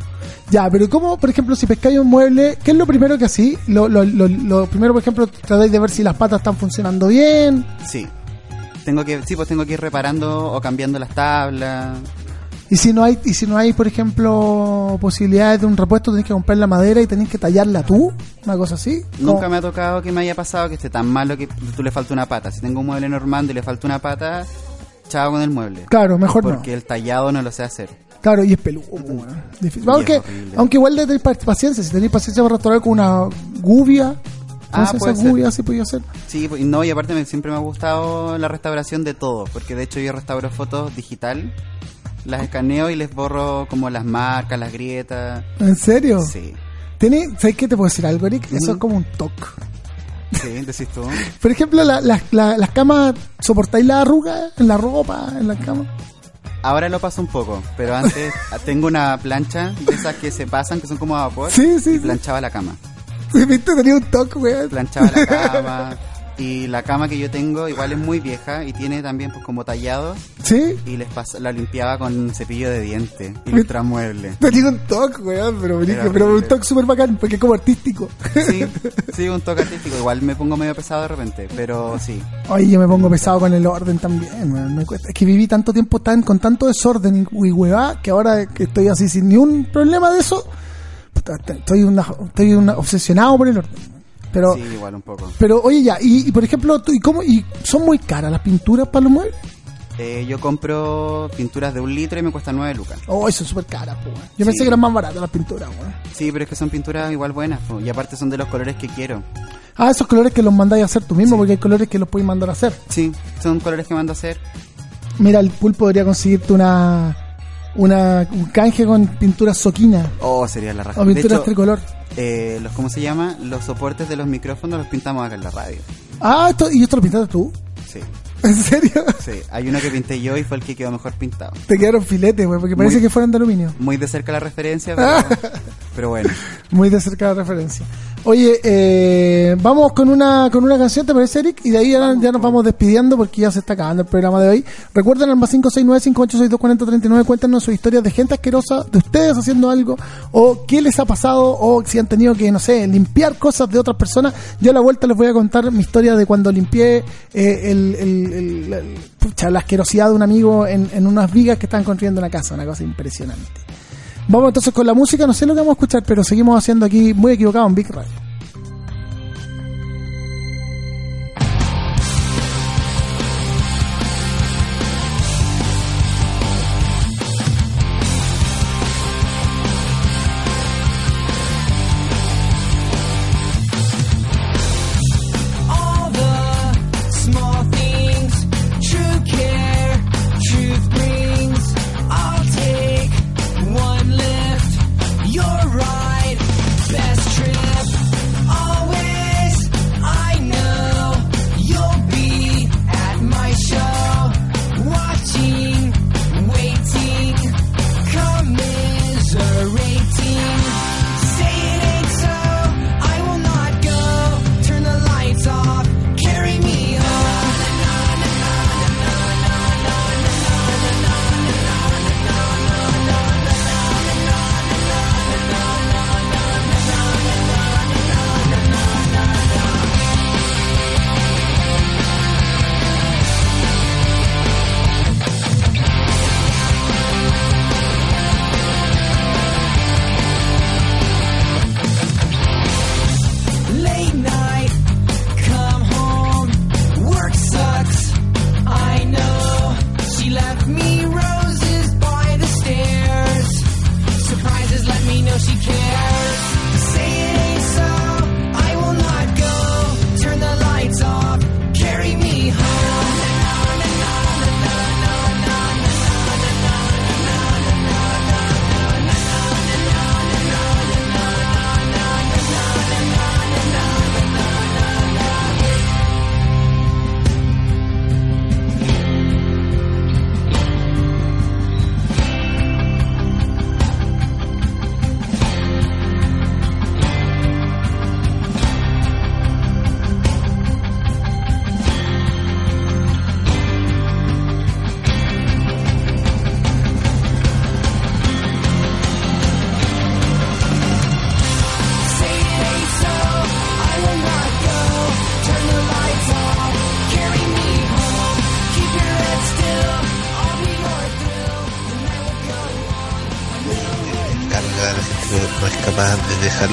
Ya, pero ¿cómo, por ejemplo, si pescáis un mueble, qué es lo primero que así? Lo, lo, lo, lo primero, por ejemplo, tratáis de ver si las patas están funcionando bien. Sí. Tengo que, sí, pues tengo que ir reparando o cambiando las tablas. Y si no hay, y si no hay, por ejemplo, posibilidades de un repuesto, tenéis que comprar la madera y tenéis que tallarla tú, una cosa así. Nunca me ha tocado que me haya pasado que esté tan malo que tú le falta una pata. Si tengo un mueble normando y le falta una pata, chao con el mueble. Claro, mejor no. Porque el tallado no lo sé hacer. Claro, y es peludo, difícil. Aunque, aunque igual le tenéis pa- paciencia, si tenéis paciencia para restaurar con una gubia, ¿cómo Ah, esa gubia? Así podía ser. Sí, pues, y no, y aparte me- siempre me ha gustado la restauración de todo. Porque de hecho yo restauro fotos digital Las escaneo y les borro como las marcas, las grietas. ¿En serio? Sí. ¿Tiene, ¿Sabes qué te puedo decir algo, Eric? Eso es como un toque. Sí, decís tú. Por ejemplo, la- la- la- las camas, ¿soportáis la arruga en la ropa, en la cama? Ahora lo paso un poco, pero antes tengo una plancha de esas que se pasan, que son como a vapor. Sí, sí, y sí. planchaba la cama. Viste, tenía un toque, weón. Planchaba la cama. Y la cama que yo tengo igual es muy vieja y tiene también pues como tallados. ¿Sí? Y les pas- la limpiaba con cepillo de diente y Mi- lustramueble. Tenía un toque, weón, pero, un toque súper bacán, porque es como artístico. Sí, sí, un toque artístico. Igual me pongo medio pesado de repente, pero sí. Oye, yo me pongo pesado con el orden también, weón, me cuesta. Es que viví tanto tiempo tan, con tanto desorden y huevá que ahora que estoy así sin ni un problema de eso, te- estoy, una, estoy una- obsesionado por el orden. Pero, sí, igual un poco. pero oye, ya, y, y por ejemplo, tú- ¿y cómo? ¿Y son muy caras las pinturas para los muebles? Eh, yo compro pinturas de un litro y me cuestan 9 lucas. Oh, eso es súper caras, weón. Yo Sí. pensé que eran más baratas las pinturas, weón. Sí, pero es que son pinturas igual buenas. po, Y aparte son de los colores que quiero. Ah, esos colores que los mandáis a hacer tú mismo, porque hay colores que los podéis mandar a hacer. Sí, son colores que mando a hacer. Mira, el pool podría conseguirte una, una un canje con pintura soquina Oh, sería la raja. o pinturas tricolor. eh, los, ¿cómo se llama? Los soportes de los micrófonos los pintamos acá en la radio. Ah, esto, ¿y esto lo pintaste tú? Sí, ¿En serio? sí. Hay uno que pinté yo y fue el que quedó mejor pintado. Te quedaron filetes, güey, porque parece Muy- que fueran de aluminio. Muy de cerca la referencia, pero, pero bueno. Muy de cerca la referencia. Oye, eh, vamos con una con una canción, ¿te parece, Eric? Y de ahí ya, ya nos vamos despidiendo porque ya se está acabando el programa de hoy. Recuerden al más 569-5862-4039, cuéntenos sus historias de gente asquerosa, de ustedes haciendo algo, o qué les ha pasado, o si han tenido que, no sé, limpiar cosas de otras personas. Yo a la vuelta les voy a contar mi historia de cuando limpié eh, el, el- el- el- pucha, la asquerosidad de un amigo en, en unas vigas que estaban construyendo una casa, una cosa impresionante. Vamos entonces con la música, no sé lo que vamos a escuchar, pero seguimos haciendo aquí muy equivocado en Big Radio.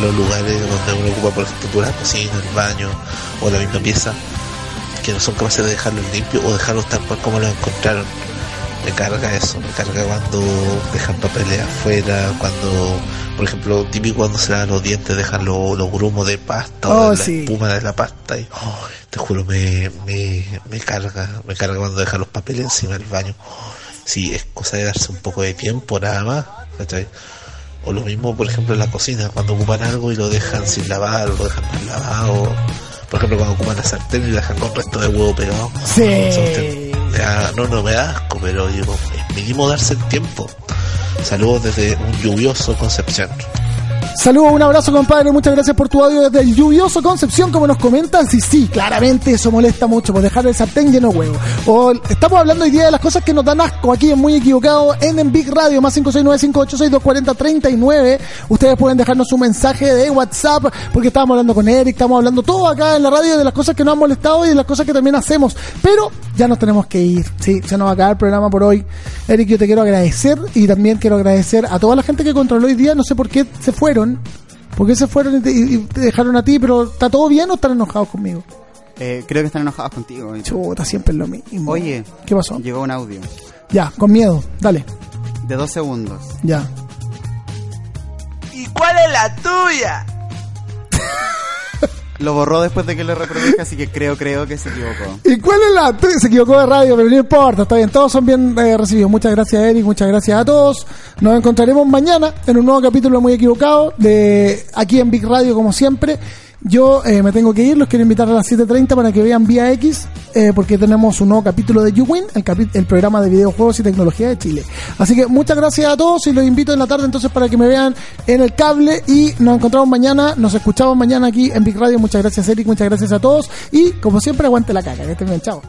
Los lugares donde uno ocupa por ejemplo la cocina, el baño o la misma pieza que no son capaces de dejarlos limpios o dejarlos tal cual como los encontraron me carga eso, me carga cuando dejan papeles afuera, cuando por ejemplo típico cuando se lavan los dientes dejan lo- los grumos de pasta Oh, o de la sí. espuma de la pasta y oh, te juro me, me, me carga, me carga cuando dejan los papeles encima del baño si es cosa de darse un poco de tiempo nada más, ¿cachai? O lo mismo, por ejemplo, en la cocina, cuando ocupan algo y lo dejan sin lavar, o lo dejan mal lavado. Por ejemplo, cuando ocupan la sartén y lo dejan con resto de huevo pegado. Sí. Da- no, no me da asco, pero digo, es mínimo darse el tiempo. Saludos desde un lluvioso Concepción. Saludos, un abrazo, compadre. Muchas gracias por tu audio desde el lluvioso Concepción, como nos comentan. Sí, sí, claramente eso molesta mucho por dejar el sartén lleno huevo. O estamos hablando hoy día de las cosas que nos dan asco aquí en Muy Equivocado en, en Big Radio, más 569-586-240-39. Ustedes pueden dejarnos un mensaje de WhatsApp, porque estábamos hablando con Eric, estamos hablando todo acá en la radio de las cosas que nos han molestado y de las cosas que también hacemos. Pero ya nos tenemos que ir. Sí, se nos va a acabar el programa por hoy. Eric, yo te quiero agradecer y también quiero agradecer a toda la gente que controló hoy día. No sé por qué se fueron. ¿Por qué se fueron y te, y te dejaron a ti? Pero ¿está todo bien o están enojados conmigo? Eh, creo que están enojados contigo. Chuta, siempre es lo mismo. Oye, ¿Qué pasó? Llegó un audio Ya, con miedo. Dale. de dos segundos. Ya. ¿Y cuál es la tuya? Lo borró después de que lo reproduje, así que creo, creo que se equivocó. ¿Y cuál es la tri- Se equivocó de radio, pero no importa, está bien. Todos son bien eh, recibidos. Muchas gracias, Eric. Muchas gracias a todos. Nos encontraremos mañana en un nuevo capítulo muy equivocado de aquí en Big Radio, como siempre. Yo eh, me tengo que ir, los quiero invitar a las 7.30 para que vean Vía X, eh, porque tenemos un nuevo capítulo de YouWin, el, el programa de videojuegos y tecnología de Chile. Así que muchas gracias a todos y los invito en la tarde entonces para que me vean en el cable y nos encontramos mañana, nos escuchamos mañana aquí en Big Radio. Muchas gracias Eric, muchas gracias a todos y como siempre aguante la caca. Que estén bien, chao.